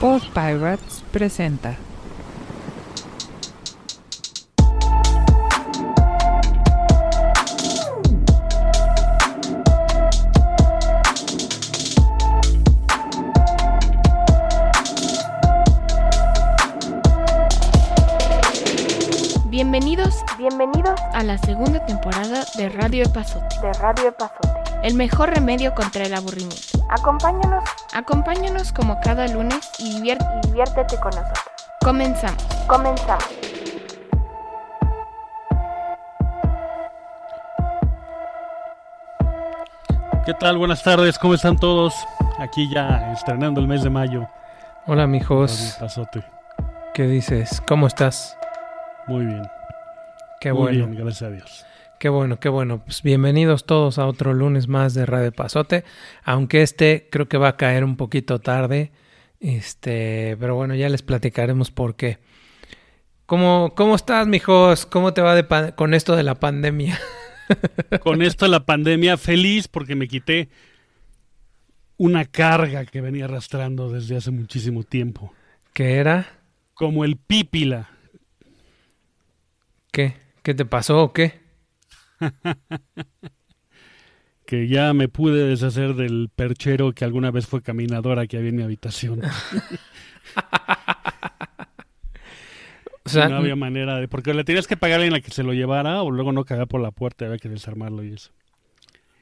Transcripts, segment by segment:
Pod Pirates presenta. Bienvenidos, bienvenidos a la segunda temporada de Radio Epazote. de Radio Epazote. El mejor remedio contra el aburrimiento. Acompáñanos Acompáñanos como cada lunes y diviértete con nosotros. Comenzamos. Comenzamos. ¿Qué tal? Buenas tardes, ¿cómo están todos? Aquí ya estrenando el mes de mayo. Hola mijos, Pasote. ¿qué dices? ¿Cómo estás? Muy bien. Qué Muy bueno, bien, gracias a Dios. Qué bueno, qué bueno. Pues bienvenidos todos a otro lunes más de Radio Pasote, aunque este creo que va a caer un poquito tarde, este, pero bueno, ya les platicaremos por qué. ¿Cómo, cómo estás, mijos? ¿Cómo te va de con esto de la pandemia? Con esto de la pandemia, feliz porque me quité una carga que venía arrastrando desde hace muchísimo tiempo. ¿Qué era? Como el pípila. ¿Qué? ¿Qué te pasó o qué? Que ya me pude deshacer del perchero que alguna vez fue caminadora que había en mi habitación. O sea, no había manera de... Porque le tenías que pagar en la que se lo llevara o luego no cagar por la puerta, había que desarmarlo y eso.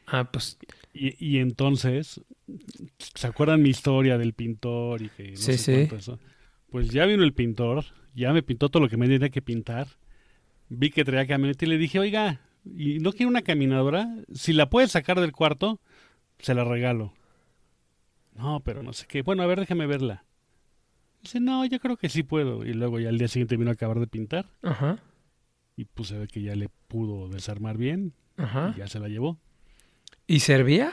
ah, pues Y, y entonces, ¿se acuerdan mi historia del pintor y que no Sí, sé sí. eso? Pues ya vino el pintor, ya me pintó todo lo que me tenía que pintar. Vi que traía camioneta y le dije, oiga, ¿y no quiere una caminadora? Si la puede sacar del cuarto, se la regalo. No, pero no sé qué. Bueno, a ver, déjame verla. Dice, no, yo creo que sí puedo. Y luego ya al día siguiente vino a acabar de pintar ajá, y pues se ve que ya le pudo desarmar bien ajá. y ya se la llevó. ¿Y servía?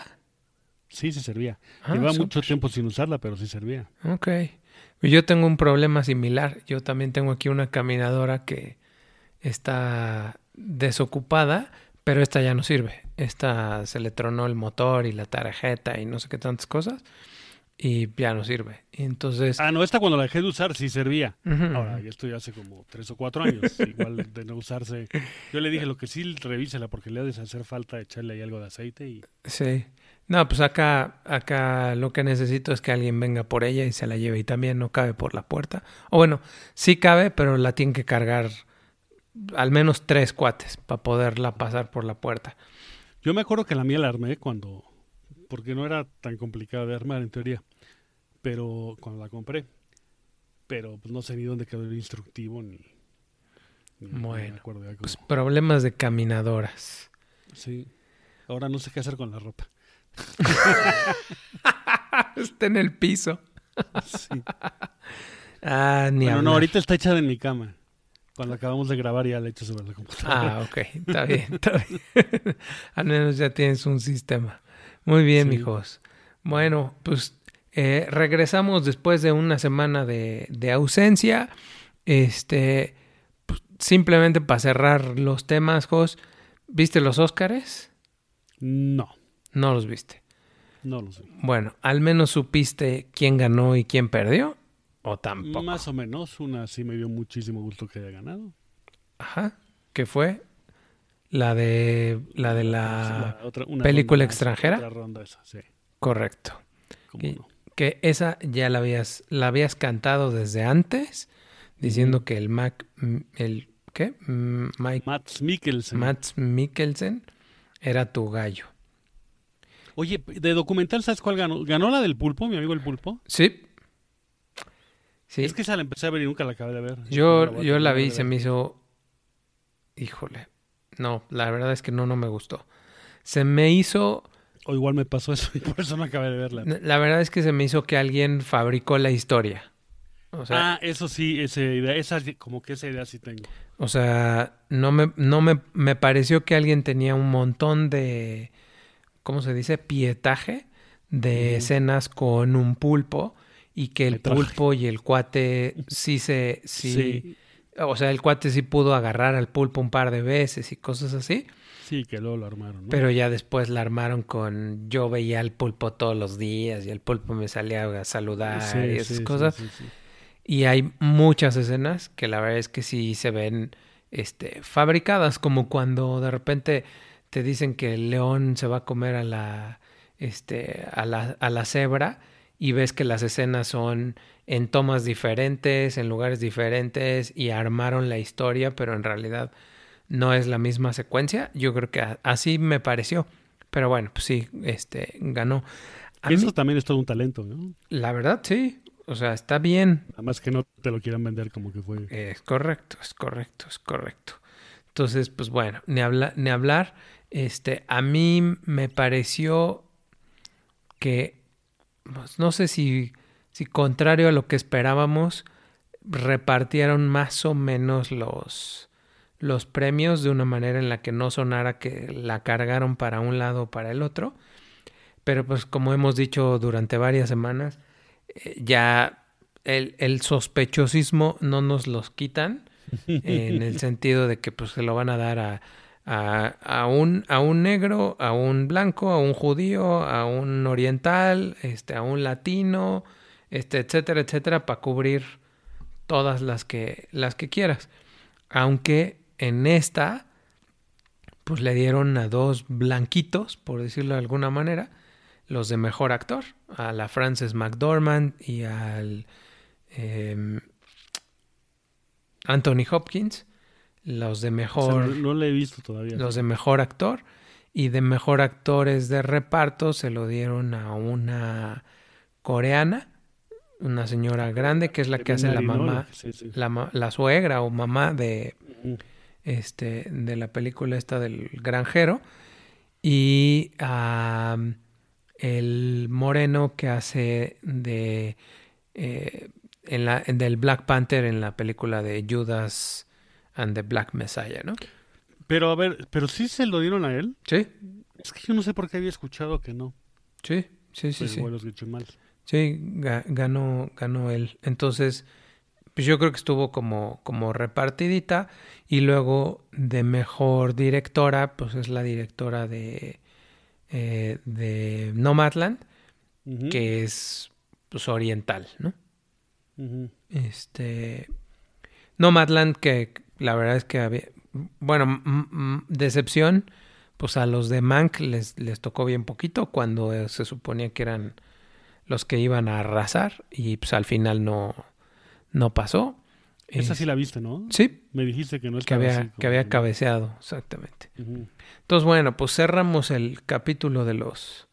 Sí, se servía. Ah, Llevaba mucho tiempo sin usarla, pero sí servía. Ok. Yo tengo un problema similar. Yo también tengo aquí una caminadora que está desocupada, pero esta ya no sirve. Esta se le tronó el motor y la tarjeta y no sé qué tantas cosas. Y ya no sirve. Entonces, Ah, no, esta cuando la dejé de usar sí servía. Ahora, ya estoy hace como tres o cuatro años, igual de no usarse. Yo le dije lo que sí, revísela porque le ha de hacer falta echarle ahí algo de aceite y... sí. No, pues acá, acá lo que necesito es que alguien venga por ella y se la lleve. Y también no cabe por la puerta. O bueno, sí cabe, pero la tienen que cargar al menos tres cuates para poderla pasar por la puerta. Yo me acuerdo que la mía la armé cuando... Porque no era tan complicada de armar en teoría. Pero cuando la compré. Pero pues no sé ni dónde quedó el instructivo ni... Bueno, me cómo- Pues problemas de caminadoras. Sí. Ahora no sé qué hacer con la ropa. Está en el piso. Sí. Ah, ni Bueno, no, ahorita está echada en mi cama. Cuando acabamos de grabar ya la he hecho sobre la computadora. Ah, ok. Está bien, está bien. Al menos ya tienes un sistema. Muy bien, Sí. mijos. Bueno, pues eh, regresamos después de una semana de, de ausencia. Este, pues, simplemente para cerrar los temas, Jos. ¿Viste los Óscares? No, No los viste. no lo sé. Bueno, al menos supiste quién ganó y quién perdió. O tampoco. Más o menos, una sí me dio muchísimo gusto que haya ganado. Ajá. ¿Qué fue? La de la de la La otra- una película ronda- extranjera. Otra ronda esa, sí. correcto. no. Que esa ya la habías la habías cantado desde antes diciendo que el Mac el ¿qué? Mm, Mike Mats Mikkelsen. Mats Mikkelsen era tu gallo. Oye, de documental, ¿sabes cuál ganó? ¿Ganó la del pulpo, mi amigo el pulpo? Sí. Sí. Es que esa la empecé a ver y nunca la acabé de ver. yo voy a yo la vi y se me hizo híjole. No, la verdad es que no no me gustó. Se me hizo O igual me pasó eso y por eso no acabé de verla. La verdad es que se me hizo que alguien fabricó la historia. O sea, ah, eso sí, esa idea, esa, como que esa idea sí tengo. o sea no, me, no me, me pareció que alguien tenía un montón de, ¿cómo se dice? Pietaje de escenas con un pulpo y que el pulpo y el cuate sí se, sí, Sí. o sea, el cuate sí pudo agarrar al pulpo un par de veces y cosas así. Sí, que luego lo armaron, ¿no? Pero ya después la armaron con yo veía al pulpo todos los días y el pulpo me salía a saludar Sí, y esas sí, cosas. Y hay muchas escenas que la verdad es que sí se ven este, fabricadas, como cuando de repente te dicen que el león se va a comer a la, este, a la, a la cebra y ves que las escenas son en tomas diferentes, en lugares diferentes y armaron la historia, pero en realidad no es la misma secuencia. Yo creo que así me pareció. Pero bueno, pues sí, este, ganó. A mí, Eso también es todo un talento, ¿no? la verdad, sí. O sea, está bien. Nada más que no te lo quieran vender como que fue. Es correcto, es correcto, es correcto. Entonces, pues bueno, ni, habla, ni hablar. Este, a mí me pareció que, no sé si, si contrario a lo que esperábamos, repartieron más o menos los, los premios de una manera en la que no sonara que la cargaron para un lado o para el otro. Pero pues como hemos dicho durante varias semanas, eh, ya el, el sospechosismo no nos los quitan en el sentido de que pues se lo van a dar a, a, a un, a un negro, a un blanco, a un judío, a un oriental, este, a un latino, este, etcétera, etcétera, para cubrir todas las que, las que quieras. Aunque en esta, pues le dieron a dos blanquitos, por decirlo de alguna manera, los de mejor actor, a la Frances McDormand y al em, Anthony Hopkins, los de O sea, mejor, no, no he visto todavía. los de mejor actor y de mejor actores de reparto se lo dieron a una coreana, una señora grande que es la que hace la mamá, sí, sí. la, la suegra o mamá de este de la película esta del granjero y am, el moreno que hace de eh, en la del Black Panther en la película de Judas and the Black Messiah, ¿no? Pero a ver, pero sí se lo dieron a él. Sí, Es que yo no sé por qué había escuchado que no. sí, sí, sí, Pero sí. bueno, lo escuché mal. Sí, ga- ganó, ganó él. Entonces, pues yo creo que estuvo como, como repartidita. Y luego de mejor directora, pues es la directora de, eh, de Nomadland, que es pues, oriental, ¿no? Este. Nomadland, que la verdad es que había. Bueno, decepción, pues a los de Mank les, les tocó bien poquito cuando eh, se suponía que eran los que iban a arrasar y pues al final no, no pasó. Esa Es- sí la viste, ¿no? Sí, Me dijiste que no que estaba había, que había cabeceado, exactamente. Entonces, bueno, pues cerramos el capítulo de los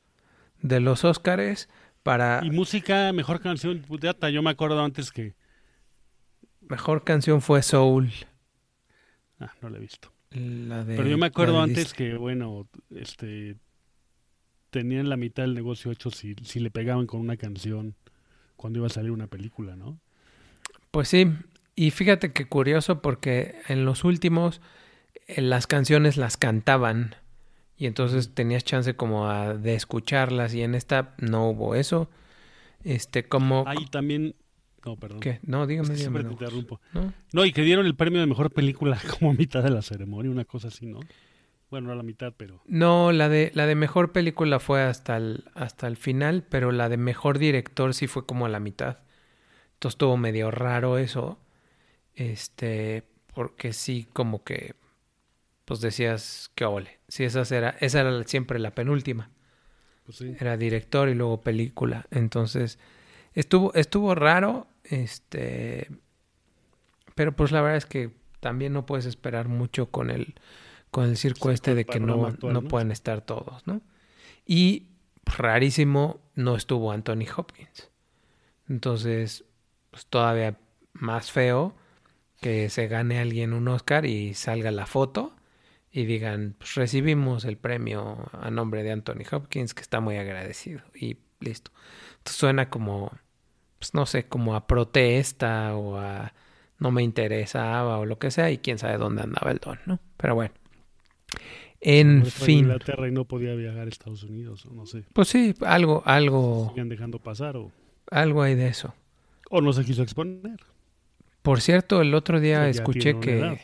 de los Óscares para Y música, mejor canción. Yo me acuerdo antes que. mejor canción fue Soul, Ah, no la he visto. la de Pero yo me acuerdo antes que, bueno, este. Tenían la mitad del negocio hecho si, si le pegaban con una canción cuando iba a salir una película, ¿no? Pues sí, y fíjate que curioso porque en los últimos eh, las canciones las cantaban y entonces tenías chance como a- de escucharlas y en esta no hubo eso. Este, como... Ahí también. No, perdón. ¿Qué? No, Es dígame, que siempre te interrumpo. ¿no? No, y que dieron el premio de mejor película como a mitad de la ceremonia, una cosa así, ¿no? Bueno, no a la mitad, pero. No, la de, la de mejor película fue hasta el, hasta el final, pero la de mejor director sí fue como a la mitad. Entonces estuvo medio raro eso. Este, porque sí, como que, pues decías que ole. Sí, esa era, esa era siempre la penúltima. Pues sí. Era director y luego película. Entonces, estuvo, estuvo raro. Este. Pero pues la verdad es que también no puedes esperar mucho con el, con el circo Sí, este de que no, actual, no ¿no? pueden estar todos, ¿no? Y rarísimo no estuvo Anthony Hopkins. Entonces, pues todavía más feo que se gane alguien un Oscar y salga la foto y digan, pues recibimos el premio a nombre de Anthony Hopkins, que está muy agradecido. Y listo. Entonces suena como, pues no sé, como a protesta o a no me interesaba o lo que sea, y quién sabe dónde andaba el don, ¿no? Pero bueno. En fin. Inglaterra y no podía viajar a Estados Unidos, o no sé. Pues sí, algo, algo, Sigan dejando pasar o, algo hay de eso. o no se quiso exponer. Por cierto, el otro día escuché que... edad.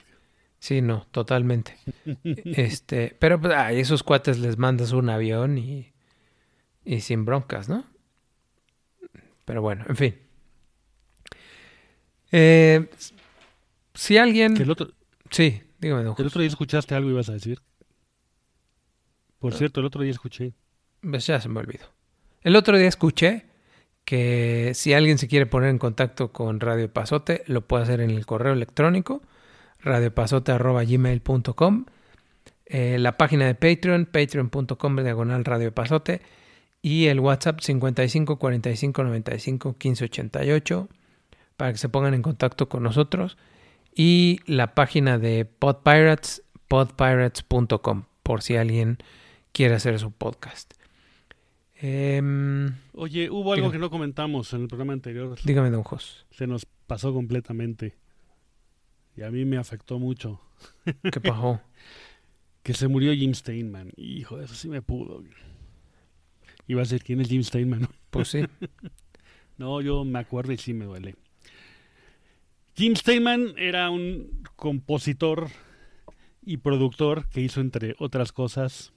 Sí, no, totalmente. este, pero pues, a esos cuates les mandas un avión y, y sin broncas, ¿no? Pero bueno, en fin. Eh, si alguien... El otro, Sí, dígame, don el otro día escuchaste algo ibas a decir. Por Ah. cierto, el otro día escuché. Pues ya se me olvidó. El otro día escuché que si alguien se quiere poner en contacto con Radio Pasote, lo puede hacer en el correo electrónico radiopasote.gmail.com eh, la página de Patreon, patreon.com diagonal Radio Pasote y el WhatsApp 55 45 95 15 88 para que se pongan en contacto con nosotros y la página de Podpirates, podpirates.com por si alguien quiere hacer su podcast. Em, Oye, hubo algo Dígame. que no comentamos en el programa anterior. dígame, don Jos, Se nos pasó completamente. Y a mí me afectó mucho. ¿qué pasó? Que se murió Jim Steinman. Hijo, eso sí me pudo. Iba a decir, ¿quién es Jim Steinman? Pues sí. No, yo me acuerdo y sí me duele. Jim Steinman era un compositor y productor que hizo, entre otras cosas,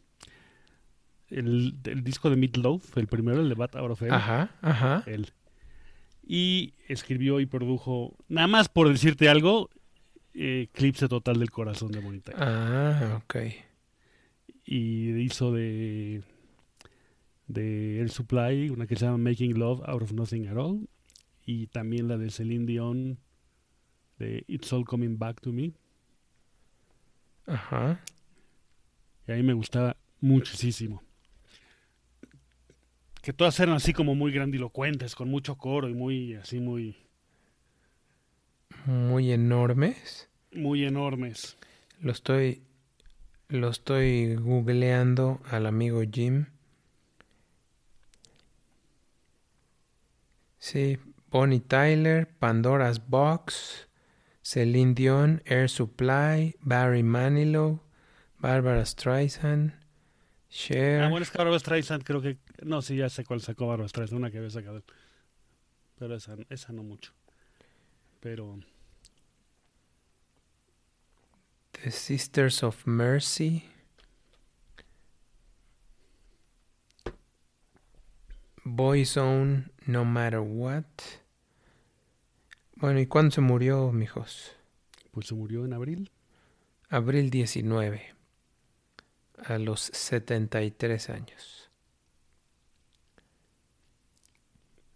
el, el disco de Meatloaf, el primero, el de Bat Out of Hell. Ajá, ajá. Él. Y escribió y produjo, nada más por decirte algo, eh, Eclipse Total del Corazón de Bonita. Ah, ok. Y hizo de, de El Supply, una que se llama Making Love Out of Nothing at All. Y también la de Celine Dion, de It's All Coming Back to Me. Ajá. Y a mí me gustaba muchísimo. Que todas eran así como muy grandilocuentes, con mucho coro y muy, así muy, Muy enormes. muy enormes. Lo estoy. Lo estoy googleando al amigo Jim. Sí, Bonnie Tyler, Pandora's Box, Celine Dion, Air Supply, Barry Manilow, Barbara Streisand, Cher. Ah, bueno, es que Barbara Streisand creo que... No, sí, ya sé cuál sacó Barbara Streisand, una que había sacado. Pero esa, esa no mucho. Pero... The Sisters of Mercy. Boyzone, No Matter What. Bueno, ¿y cuándo se murió, mijos? Pues se murió en abril. Abril 19. A los 73 años.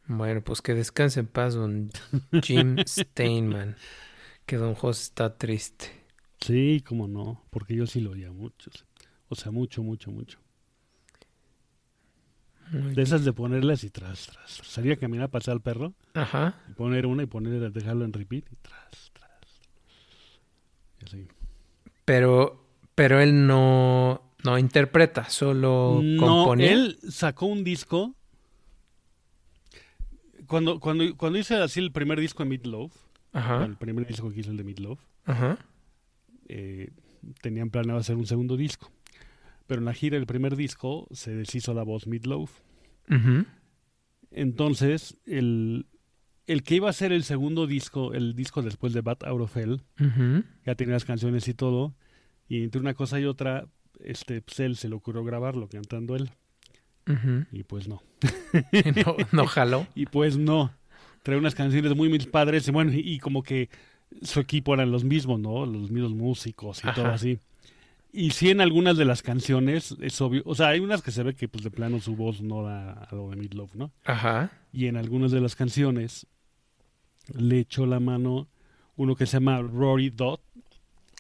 Bueno, pues que descanse en paz don Jim Steinman. Que don Jos está triste. Sí, cómo no, porque yo sí lo oía mucho. O sea, mucho, mucho, mucho. De esas de ponerlas y tras, tras. Salía a caminar, pasar al perro, Ajá. y poner una y poner, dejarlo en repeat y tras, tras. Y así. Pero, pero él no, no interpreta, solo No, componía. él sacó un disco. Cuando, cuando, cuando hice así el primer disco de Meatloaf, Ajá, el primer disco que hizo el de Meatloaf, ajá. eh, tenían planeado hacer un segundo disco. Pero en la gira del primer disco se deshizo la voz ujú, Entonces, el, el que iba a ser el segundo disco, el disco después de Bat Out of Hell, ujú. ya tenía las canciones y todo, y entre una cosa y otra, este, pues él se le ocurrió grabarlo cantando él, y pues no. No, no jaló. Y pues no. Trae unas canciones muy mis padres, y bueno, y, y como que su equipo eran los mismos, ¿no? Los mismos músicos y todo así. Y sí, en algunas de las canciones es obvio, o sea, hay unas que se ve que pues de plano su voz no da a lo de Meatloaf, ¿no? Ajá. Y en algunas de las canciones le echó la mano uno que se llama Rory Dodd,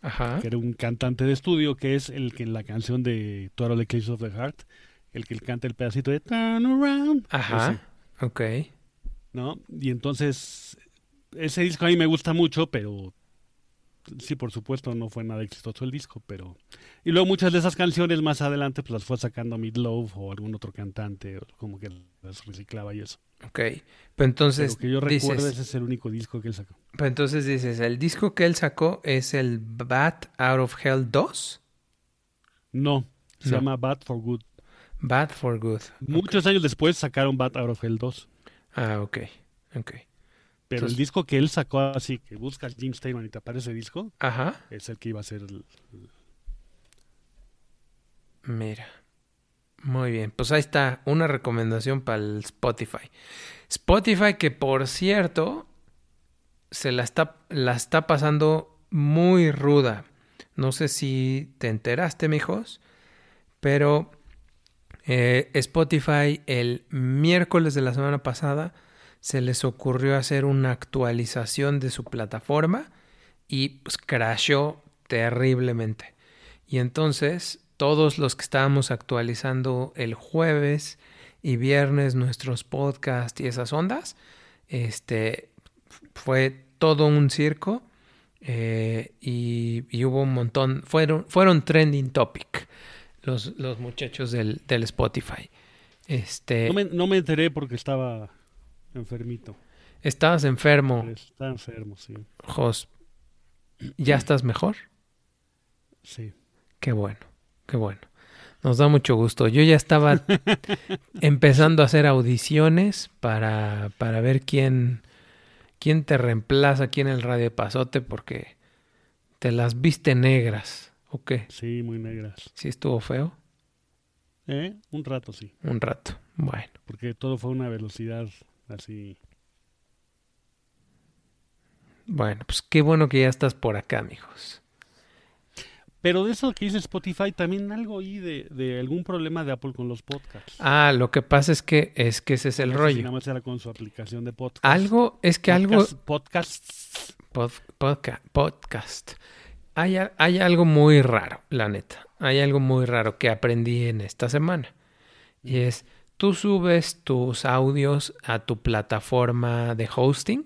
Ajá. que era un cantante de estudio, que es el que en la canción de Total Eclipse of the Heart, el que canta el pedacito de Turn Around. ese. Ajá. Ok. ¿no? Y entonces, ese disco a mí me gusta mucho, pero sí, por supuesto, no fue nada exitoso el disco, pero... Y luego muchas de esas canciones más adelante, pues las fue sacando Meatloaf o algún otro cantante, o como que las reciclaba y eso. Ok. Pero entonces, pero que yo recuerdo, dices, ese es el único disco que él sacó. pero entonces dices, el disco que él sacó es el Bat Out of Hell 2. No, se No. llama Bad for Good. Bad for Good. Muchos años después sacaron Bad Out of Hell 2. Ah, ok. Ok. Pero Entonces- el disco que él sacó así, que buscas Jim Steinman y te aparece disco, Ajá. es el que iba a ser el... Mira. Muy bien. Pues ahí está una recomendación para el Spotify. Spotify que por cierto se la está, la está pasando muy ruda. No sé si te enteraste, mijos, pero eh, Spotify el miércoles de la semana pasada se les ocurrió hacer una actualización de su plataforma y pues crashó terriblemente. Y entonces todos los que estábamos actualizando el jueves y viernes nuestros podcasts y esas ondas, este fue todo un circo eh, y, y hubo un montón, fueron, fueron trending topic los, los muchachos del, del Spotify. Este, No me, no me enteré porque estaba enfermito. estabas enfermo, Está enfermo, sí. Jos. ¿Ya estás mejor? Sí. Qué bueno, qué bueno. Nos da mucho gusto. Yo ya estaba empezando a hacer audiciones para, para ver quién, quién te reemplaza aquí en el Radio Pasote porque te las viste negras. ¿O qué? Sí, muy negras. ¿Sí estuvo feo? ¿Eh? Un rato, sí. Un rato. Bueno. Porque todo fue a una velocidad así. Bueno, pues qué bueno que ya estás por acá, amigos. Pero de eso que dice Spotify, también algo oí de, de algún problema de Apple con los podcasts. Ah, lo que pasa es que es que ese es el No sé si rollo. nada más era con su aplicación de podcast. Algo, es que algo, Podcast- Podcasts. Pod- podca- podcast. Hay, hay algo muy raro, la neta. Hay algo muy raro que aprendí en esta semana. Y es, tú subes tus audios a tu plataforma de hosting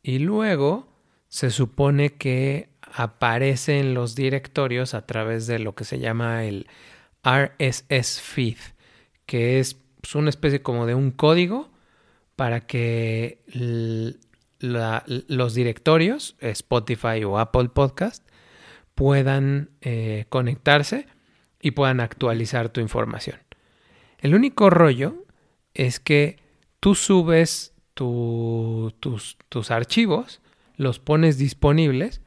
y luego se supone que aparece en los directorios a través de lo que se llama el RSS feed, que es pues, una especie como de un código para que los directorios, Spotify o Apple Podcast, puedan eh, conectarse y puedan actualizar tu información. El único rollo es que tú subes tu- tus, tus archivos, los pones disponibles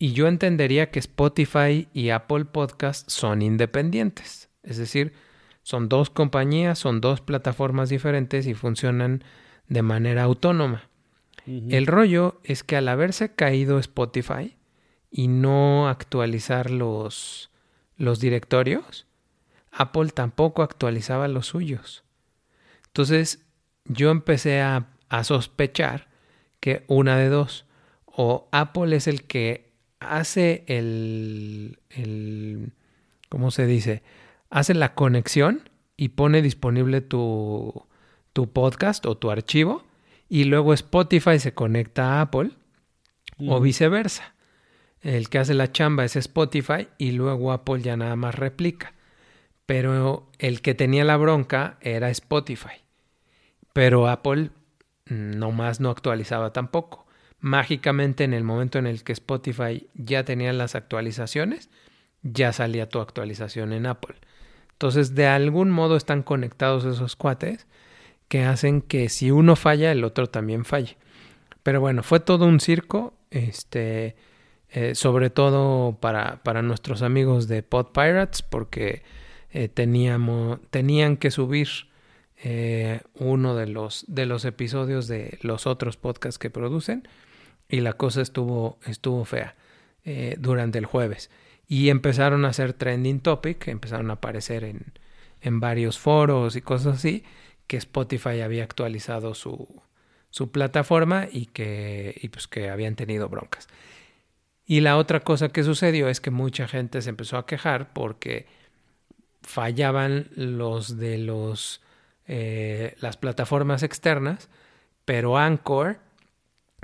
y yo entendería que Spotify y Apple Podcast son independientes. Es decir, son dos compañías, son dos plataformas diferentes y funcionan de manera autónoma. El rollo es que al haberse caído Spotify y no actualizar los, los directorios, Apple tampoco actualizaba los suyos. Entonces yo empecé a, a sospechar que una de dos, o Apple es el que hace el, el, ¿cómo se dice? Hace la conexión y pone disponible tu, tu podcast o tu archivo y luego Spotify se conecta a Apple o viceversa. El que hace la chamba es Spotify y luego Apple ya nada más replica. Pero el que tenía la bronca era Spotify. Pero Apple nomás no actualizaba tampoco. Mágicamente en el momento en el que Spotify ya tenía las actualizaciones, ya salía tu actualización en Apple. Entonces de algún modo están conectados esos cuates que hacen que si uno falla, el otro también falle. Pero bueno, fue todo un circo, este, eh, sobre todo para, para nuestros amigos de Pod Pirates, porque eh, teníamos, tenían que subir eh, uno de los, de los episodios de los otros podcasts que producen y la cosa estuvo, estuvo fea eh, durante el jueves. Y empezaron a hacer trending topic, empezaron a aparecer en, en varios foros y cosas así, que Spotify había actualizado su, su plataforma y que, y pues que habían tenido broncas. Y la otra cosa que sucedió es que mucha gente se empezó a quejar porque fallaban los de los eh, las plataformas externas, pero Anchor,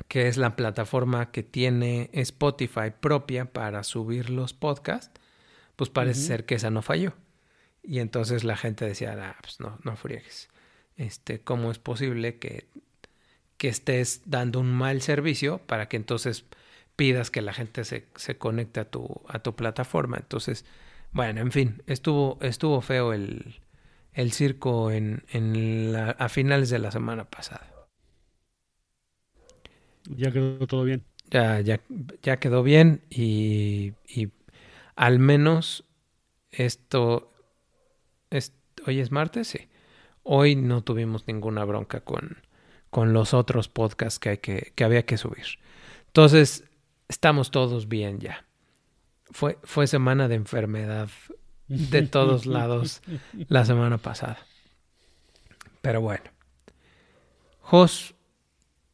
que es la plataforma que tiene Spotify propia para subir los podcasts, pues parece ser que esa no falló. Y entonces la gente decía, ah, pues no, no friegues. Este, ¿cómo es posible que, que estés dando un mal servicio para que entonces pidas que la gente se, se conecte a tu, a tu plataforma? Entonces, bueno, en fin, estuvo, estuvo feo el, el circo en, en la- a finales de la semana pasada. Ya quedó todo bien. Ya, ya, ya quedó bien y, y al menos esto, es, hoy es martes, sí. Hoy no tuvimos ninguna bronca con, con los otros podcasts que, hay que, que había que subir. Entonces, estamos todos bien ya. Fue, fue semana de enfermedad de todos lados la semana pasada. Pero bueno. Jos,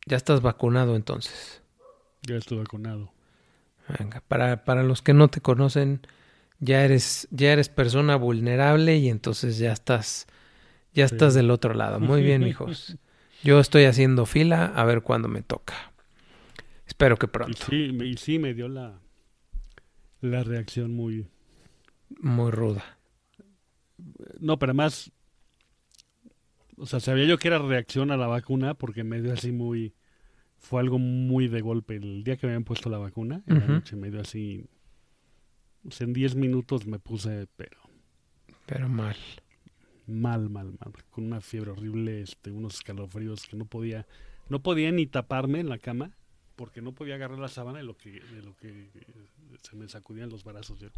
ya estás vacunado entonces. Ya estoy vacunado. Venga, para, para los que no te conocen, ya eres, ya eres persona vulnerable y entonces ya estás, ya estás del otro lado. Muy bien, hijos. Yo estoy haciendo fila a ver cuándo me toca. Espero que Y pronto. sí, y sí me dio la, la reacción muy... Muy ruda. No, pero además... O sea, sabía yo que era reacción a la vacuna porque me dio así muy... Fue algo muy de golpe. El día que me habían puesto la vacuna, en la noche me dio así... o sea, en 10 minutos me puse, pero Pero mal. mal, mal, mal. Con una fiebre horrible, este, unos escalofríos que no podía... No podía ni taparme en la cama porque no podía agarrar la sábana de lo que, de lo que se me sacudían los brazos. Yo.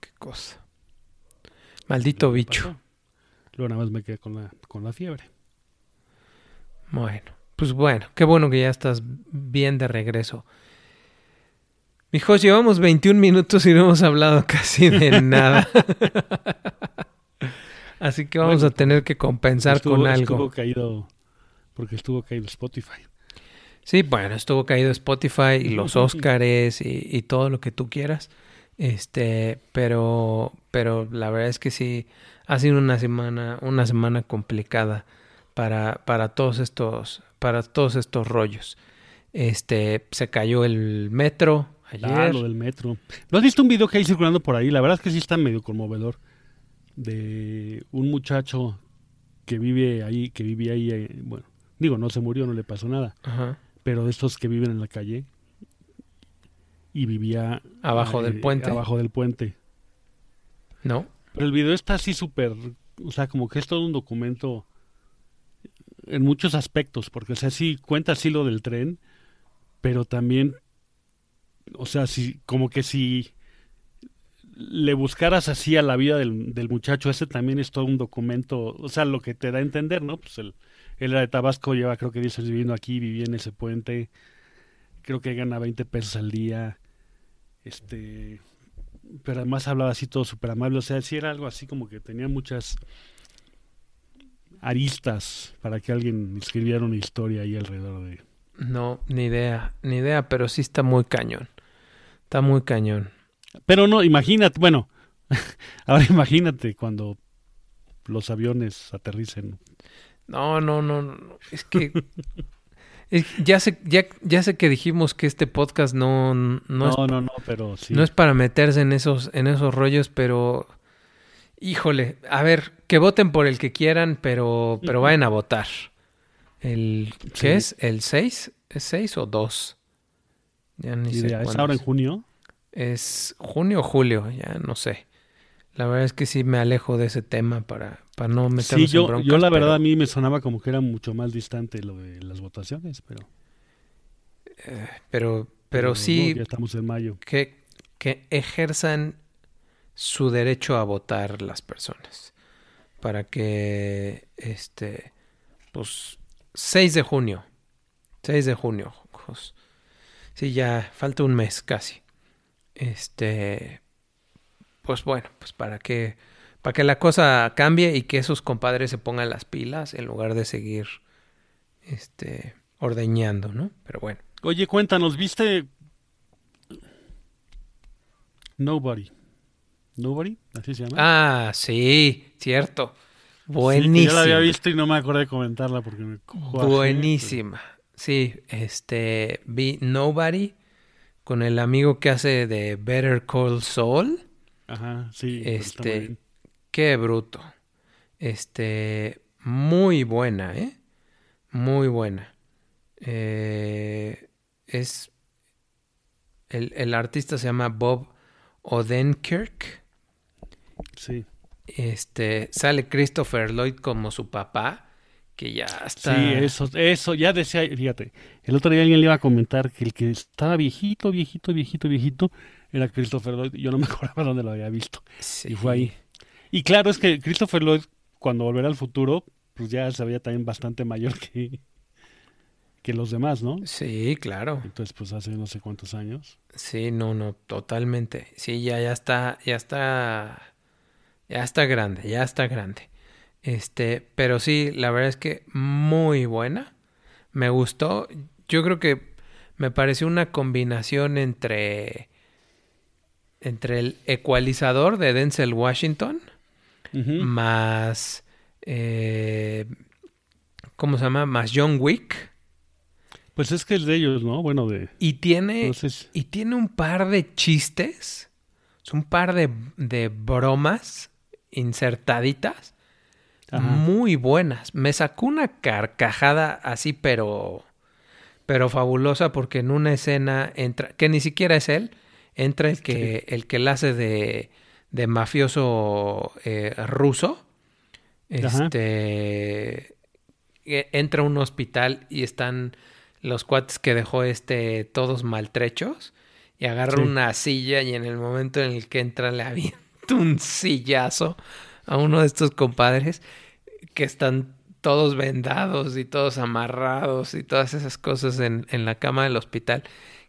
Qué cosa. Maldito bicho. pasó. Luego nada más me quedé con la, con la fiebre. Bueno, pues bueno, qué bueno que ya estás bien de regreso. Mijos, llevamos 21 minutos y no hemos hablado casi de nada. Así que vamos Bueno, a tener que compensar Estuvo- con algo. Estuvo caído, porque estuvo caído Spotify. Sí, bueno, estuvo caído Spotify y los Óscares y, y todo lo que tú quieras. Este, pero, pero la verdad es que sí, ha sido una semana, una semana complicada para, para todos estos, para todos estos rollos. Este, se cayó el metro ayer. Ah, lo del metro. ¿No has visto un video que hay circulando por ahí? La verdad es que sí está medio conmovedor. De un muchacho que vive ahí, que vivía ahí, eh, bueno, digo, no se murió, no le pasó nada, Ajá. Pero de estos que viven en la calle y vivía Abajo del puente. Abajo del puente. ¿No? Pero el video está así súper, o sea, como que es todo un documento en muchos aspectos, porque, o sea, sí cuenta así lo del tren, pero también, o sea, si, como que si le buscaras así a la vida del, del muchacho, ese también es todo un documento, o sea, lo que te da a entender, ¿no? Pues él, él era de Tabasco, lleva creo que 10 años viviendo aquí, vivía en ese puente, creo que gana 20 pesos al día, este, pero además hablaba así todo súper amable, o sea, sí era algo así como que tenía muchas aristas para que alguien escribiera una historia ahí alrededor de... No, ni idea, ni idea, pero sí está muy cañón. Está muy cañón. Pero no, imagínate, bueno, ahora imagínate cuando los aviones aterricen. No, no, no, no. Es que ya sé, ya, ya sé que dijimos que este podcast no, no, No, es, no, no, pero sí. no es para meterse en esos, en esos rollos, pero híjole, a ver, que voten por el que quieran, pero, pero vayan a votar. El, ¿qué Sí. es? ¿El 6? ¿Es 6 o 2? Ya ni sé. ¿Es ahora en junio? ¿Es junio o julio? Ya no sé. La verdad es que sí me alejo de ese tema para, para no meternos Sí, en yo, broncas. yo la pero- verdad a mí me sonaba como que era mucho más distante lo de las votaciones, pero... Pero, pero sí no, ya estamos en mayo. que, que ejerzan su derecho a votar las personas. Para que, este, pues, 6 de junio. 6 de junio. Sí, ya falta un mes casi. Este, pues bueno, pues para que, para que la cosa cambie y que esos compadres se pongan las pilas en lugar de seguir, este, ordeñando, ¿no? Pero bueno. Oye, cuéntanos, ¿viste Nobody? ¿Nobody? ¿Así se llama? Ah, sí, cierto. Sí, Buenísima. ya la había visto y no me acordé de comentarla porque me cojo Buenísima. Sí, este, vi Nobody con el amigo que hace de Better Call Saul. Ajá, sí. Este, qué bruto. Este, muy buena, ¿eh? Muy buena. Eh, es, el, el artista se llama Bob Odenkirk. Sí. Este, sale Christopher Lloyd como su papá, que ya está. Sí, eso, eso, ya decía, fíjate, el otro día alguien le iba a comentar que el que estaba viejito, viejito, viejito, viejito, era Christopher Lloyd. Yo no me acordaba dónde lo había visto. Sí. Y fue ahí. Y claro, es que Christopher Lloyd, cuando volverá al futuro, pues ya se veía también bastante mayor que, que los demás, ¿no? Sí, claro. Entonces, pues hace no sé cuántos años. Sí, no, no, totalmente. Sí, ya, ya está, ya está, ya está grande, ya está grande. Este, pero sí, la verdad es que muy buena. Me gustó. Yo creo que me pareció una combinación entre entre el ecualizador de Denzel Washington más eh, ¿cómo se llama? más John Wick Pues es que es de ellos, ¿no? Bueno, de... y tiene y tiene un par de chistes, un par de, de bromas insertaditas Ajá. muy buenas. Me sacó una carcajada así, pero, pero fabulosa, porque en una escena entra, que ni siquiera es él, entra el que, el que la hace de, de mafioso eh, ruso. Este eh, entra a un hospital y están los cuates que dejó este todos maltrechos y agarra Sí. una silla y en el momento en el que entra le avienta un sillazo a uno de estos compadres que están todos vendados y todos amarrados y todas esas cosas en, en la cama del hospital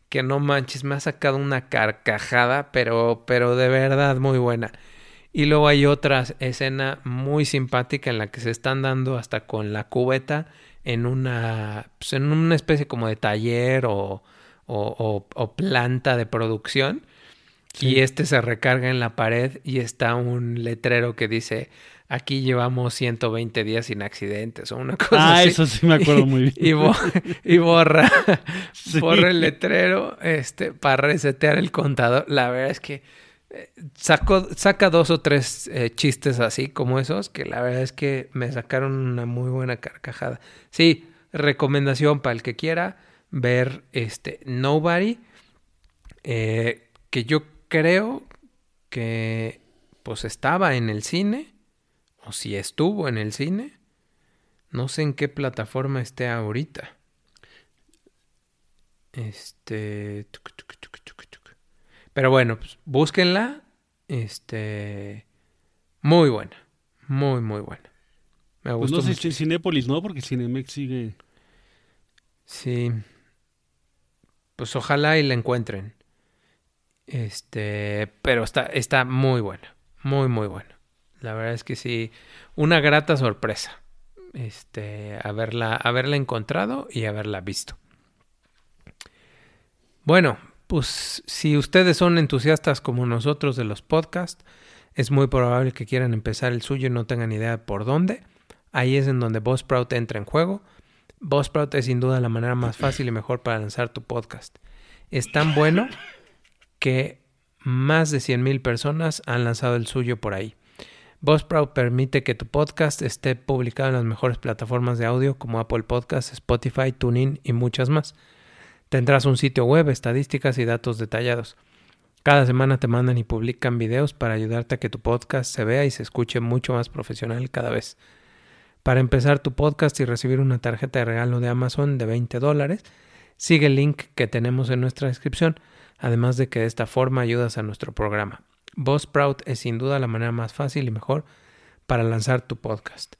que no manches, me ha sacado una carcajada, pero, pero de verdad muy buena. Y luego hay otra escena muy simpática en la que se están dando hasta con la cubeta en una, pues, en una especie como de taller o, o, o- o planta de producción. Sí. Y este se recarga en la pared y está un letrero que dice, aquí llevamos 120 días sin accidentes o una cosa Ah, así. eso sí me acuerdo muy bien. Y, bo- y borra, Sí. borra el letrero este, para resetear el contador. La verdad es que eh, sacó, saca dos o tres eh, chistes así como esos que la verdad es que me sacaron una muy buena carcajada. Sí, recomendación para el que quiera ver este Nobody, eh, que yo creo que pues estaba en el cine o si estuvo en el cine. No sé en qué plataforma esté ahorita. Este. Pero bueno, pues búsquenla. Este. Muy buena. Muy, muy buena. Me Pues gustó no sé mucho. si Cinépolis no, porque Cinemex sigue... Sí. Pues ojalá y la encuentren. Este. Pero está, está muy buena. Muy, muy buena. La verdad es que sí. Una grata sorpresa. Este. Haberla, haberla encontrado y haberla visto. Bueno, pues si ustedes son entusiastas como nosotros de los podcasts, es muy probable que quieran empezar el suyo y no tengan idea por dónde. Ahí es en donde Buzzsprout entra en juego. Buzzsprout es sin duda la manera más fácil y mejor para lanzar tu podcast. Es tan bueno que más de 100.000 personas han lanzado el suyo por ahí. Buzzsprout permite que tu podcast esté publicado en las mejores plataformas de audio como Apple Podcasts, Spotify, TuneIn y muchas más. Tendrás un sitio web, estadísticas y datos detallados. Cada semana te mandan y publican videos para ayudarte a que tu podcast se vea y se escuche mucho más profesional cada vez. Para empezar tu podcast y recibir una tarjeta de regalo de Amazon de 20 dólares, sigue el link que tenemos en nuestra descripción, además de que de esta forma ayudas a nuestro programa. Buzzsprout es sin duda la manera más fácil y mejor para lanzar tu podcast.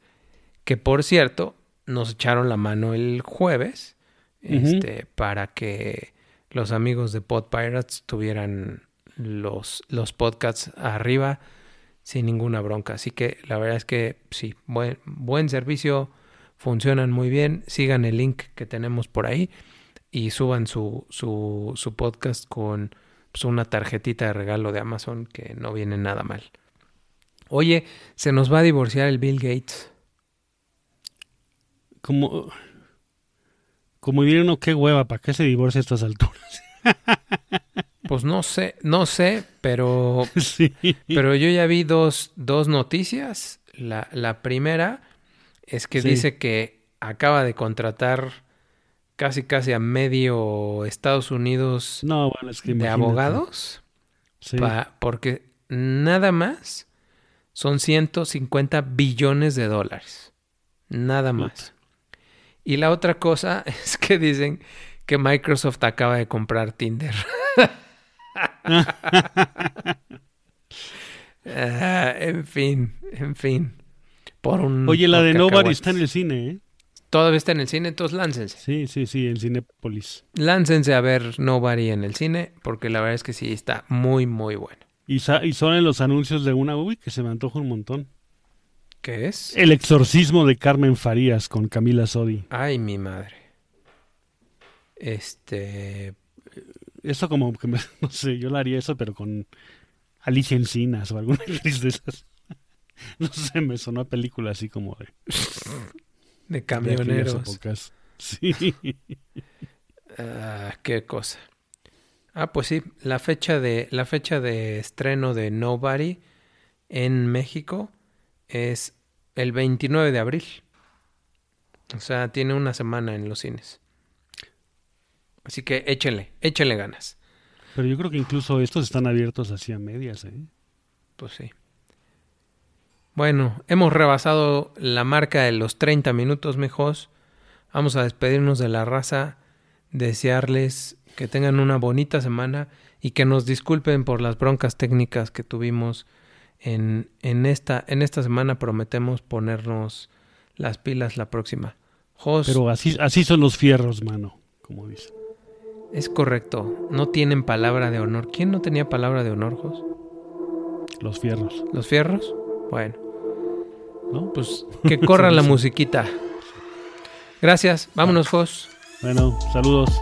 Que por cierto, nos echaron la mano el jueves este, para que los amigos de Pod Pirates tuvieran los, los podcasts arriba sin ninguna bronca. Así que la verdad es que sí, buen, buen servicio, funcionan muy bien. Sigan el link que tenemos por ahí y suban su, su, su podcast con pues, una tarjetita de regalo de Amazon que no viene nada mal. Oye, se nos va a divorciar el Bill Gates. Como... Como diría uno, qué hueva, ¿para qué se divorcia a estas alturas? Pues no sé, no sé, pero sí. Pero yo ya vi dos, dos noticias. La, la primera es que Sí. dice que acaba de contratar casi casi a medio Estados Unidos No, bueno, es que de imagínate. abogados. Sí. pa- porque nada más son 150 billones de dólares. Nada más. Y la otra cosa es que dicen que Microsoft acaba de comprar Tinder. Ah, en fin, en fin. Por un Oye, la de Nobody está en el cine, ¿eh? Todavía está en el cine, entonces láncense. Sí, sí, sí, en Cinépolis. Láncense a ver Nobody en el cine, porque la verdad es que sí está muy, muy bueno. Y, son en los anuncios de una, uy, que se me antoja un montón. ¿Qué es? El exorcismo de Carmen Farías con Camila Sodi. Ay, mi madre. Este. Eso como que, me- no sé, yo lo haría eso, pero con Alicia Encinas o alguna actriz de esas. No sé, me sonó a película así como de, De de camioneros. épocas. Sí. Ah, qué cosa. Ah, pues sí, la fecha de la fecha de estreno de Nobody en México es el 29 de abril. O sea, tiene una semana en los cines. Así que échenle, échenle ganas. Pero yo creo que incluso estos están abiertos así a medias, ¿eh? Pues sí. Bueno, hemos rebasado la marca de los 30 minutos, mijos. Vamos a despedirnos de la raza, desearles que tengan una bonita semana y que nos disculpen por las broncas técnicas que tuvimos en, en, esta, en esta semana. Prometemos ponernos las pilas la próxima. Jos, Pero así, así son los fierros, mano, como dicen. es correcto, no tienen palabra de honor. ¿Quién no tenía palabra de honor, Jos? Los fierros, ¿Los fierros? Bueno. ¿No? Pues que corra la musiquita. Gracias. Vámonos, Jos. Bueno, saludos.